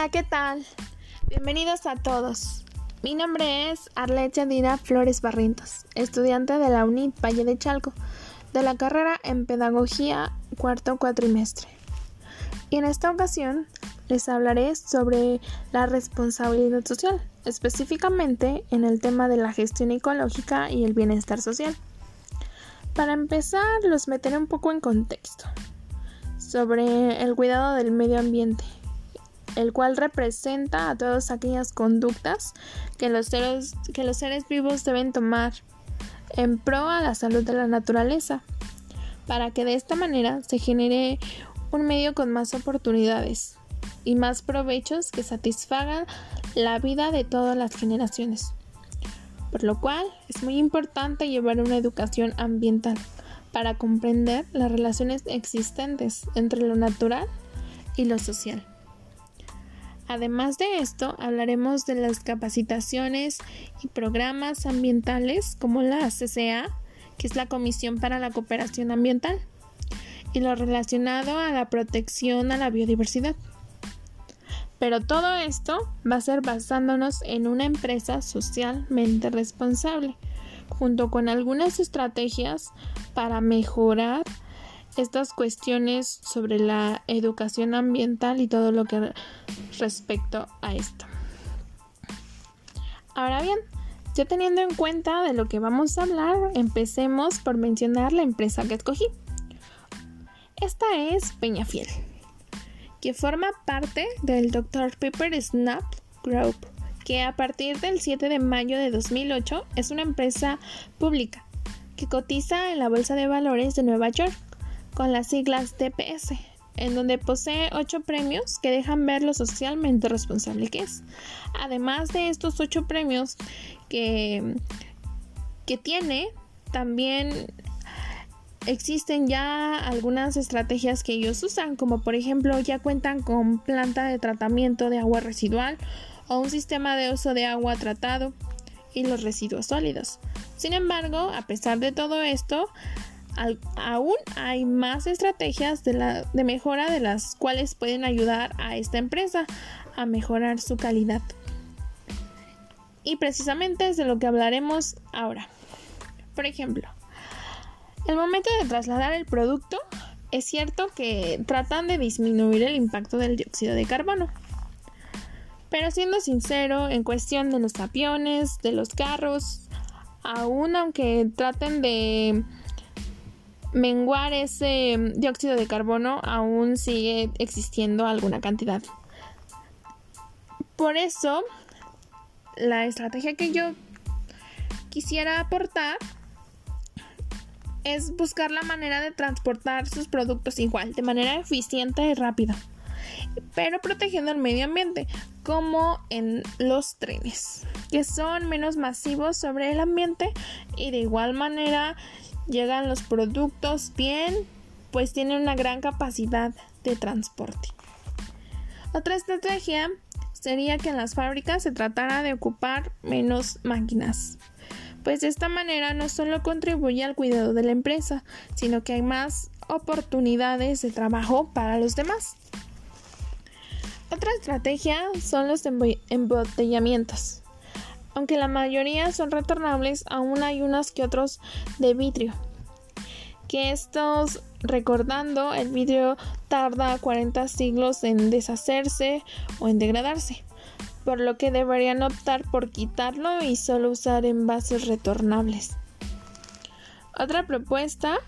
Hola, ¿qué tal? Bienvenidos a todos. Mi nombre es Arlecha Dina Flores Barrientos, estudiante de la UNIT Valle de Chalco, de la carrera en Pedagogía cuarto cuatrimestre. Y en esta ocasión les hablaré sobre la responsabilidad social, específicamente en el tema de la gestión ecológica y el bienestar social. Para empezar, los meteré un poco en contexto sobre el cuidado del medio ambiente, el cual representa a todas aquellas conductas que los seres, que los seres vivos deben tomar en pro a la salud de la naturaleza, para que de esta manera se genere un medio con más oportunidades y más provechos que satisfagan la vida de todas las generaciones. Por lo cual es muy importante llevar una educación ambiental para comprender las relaciones existentes entre lo natural y lo social. Además de esto, hablaremos de las capacitaciones y programas ambientales como la CCA, que es la Comisión para la Cooperación Ambiental, y lo relacionado a la protección a la biodiversidad. Pero todo esto va a ser basándonos en una empresa socialmente responsable, junto con algunas estrategias para mejorar estas cuestiones sobre la educación ambiental y todo lo que respecto a esto. Ahora bien, ya teniendo en cuenta de lo que vamos a hablar, empecemos por mencionar la empresa que escogí. Esta es Peñafiel, que forma parte del Dr. Pepper Snap Group, que a partir del 7 de mayo de 2008 es una empresa pública que cotiza en la Bolsa de Valores de Nueva York con las siglas TPS, en donde posee ocho premios que dejan ver lo socialmente responsable que es. Además de estos ocho premios que, que tiene, también existen ya algunas estrategias que ellos usan, como por ejemplo ya cuentan con planta de tratamiento de agua residual o un sistema de uso de agua tratado y los residuos sólidos. Sin embargo, a pesar de todo esto, aún hay más estrategias de, mejora de las cuales pueden ayudar a esta empresa a mejorar su calidad. Y precisamente es de lo que hablaremos ahora. Por ejemplo, el momento de trasladar el producto, es cierto que tratan de disminuir el impacto del dióxido de carbono. Pero siendo sincero, en cuestión de los aviones, de los carros, aún aunque traten de menguar ese dióxido de carbono, aún sigue existiendo alguna cantidad. Por eso, la estrategia que yo quisiera aportar es buscar la manera de transportar sus productos igual, de manera eficiente y rápida, pero protegiendo el medio ambiente, como en los trenes, que son menos masivos sobre el ambiente y de igual manera llegan los productos bien, pues tienen una gran capacidad de transporte. Otra estrategia sería que en las fábricas se tratara de ocupar menos máquinas, pues de esta manera no solo contribuye al cuidado de la empresa, sino que hay más oportunidades de trabajo para los demás. Otra estrategia son los embotellamientos. Aunque la mayoría son retornables, aún hay unos que otros de vidrio. Que estos, recordando, el vidrio tarda 40 siglos en deshacerse o en degradarse, por lo que deberían optar por quitarlo y solo usar envases retornables. Otra propuesta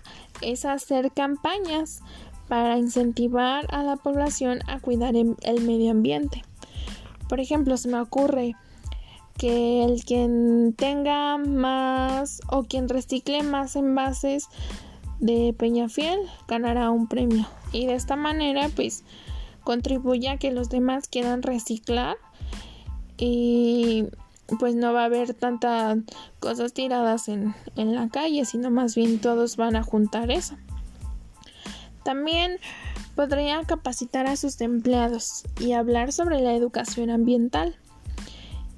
es hacer campañas para incentivar a la población a cuidar el medio ambiente. Por ejemplo, se me ocurre que el quien tenga más o quien recicle más envases de Peñafiel ganará un premio y de esta manera pues contribuye a que los demás quieran reciclar y pues no va a haber tantas cosas tiradas en, en la calle sino más bien todos van a juntar eso. También podría capacitar a sus empleados y hablar sobre la educación ambiental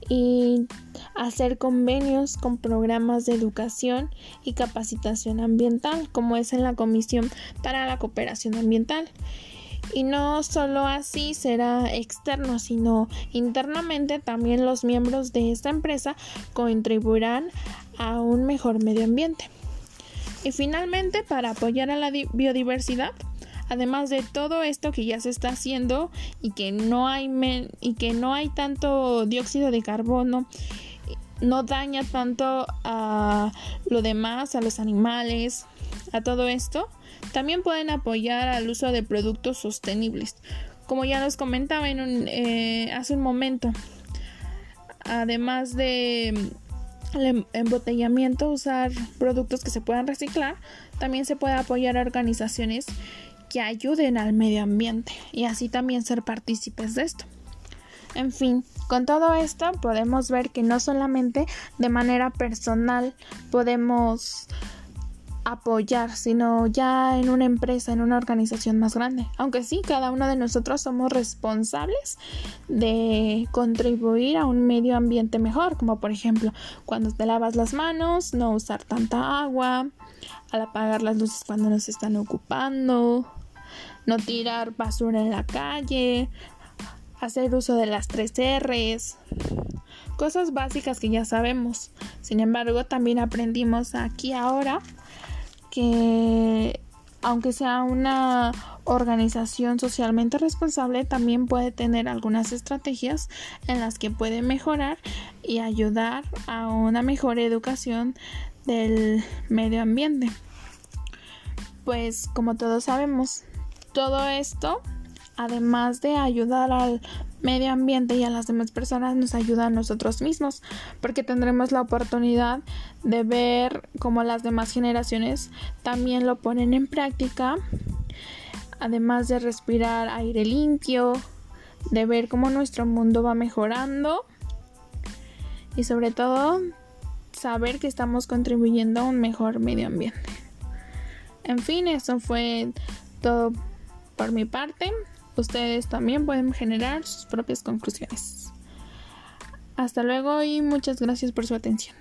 y hacer convenios con programas de educación y capacitación ambiental, como es en la Comisión para la Cooperación Ambiental. Y no solo así será externo, sino internamente también los miembros de esta empresa contribuirán a un mejor medio ambiente. Y finalmente, para apoyar a la biodiversidad, además de todo esto que ya se está haciendo y que no hay y que no hay tanto dióxido de carbono no daña tanto a lo demás, a los animales, a todo esto, también pueden apoyar al uso de productos sostenibles. Como ya nos comentaba en eh, hace un momento, además de mm, el em, embotellamiento, usar productos que se puedan reciclar, también se puede apoyar a organizaciones que ayuden al medio ambiente y así también ser partícipes de esto. En fin, con todo esto podemos ver que no solamente de manera personal podemos apoyar, sino ya en una empresa, en una organización más grande. Aunque sí, cada uno de nosotros somos responsables de contribuir a un medio ambiente mejor, como por ejemplo cuando te lavas las manos, no usar tanta agua, al apagar las luces cuando nos están ocupando, no tirar basura en la calle, hacer uso de las tres R's, cosas básicas que ya sabemos. Sin embargo, también aprendimos aquí ahora que aunque sea una organización socialmente responsable, también puede tener algunas estrategias en las que puede mejorar y ayudar a una mejor educación del medio ambiente. Pues como todos sabemos, todo esto además de ayudar al medio ambiente y a las demás personas, nos ayuda a nosotros mismos, porque tendremos la oportunidad de ver cómo las demás generaciones también lo ponen en práctica, además de respirar aire limpio, de ver cómo nuestro mundo va mejorando y sobre todo saber que estamos contribuyendo a un mejor medio ambiente. En fin, eso fue todo por mi parte. Ustedes también pueden generar sus propias conclusiones. Hasta luego y muchas gracias por su atención.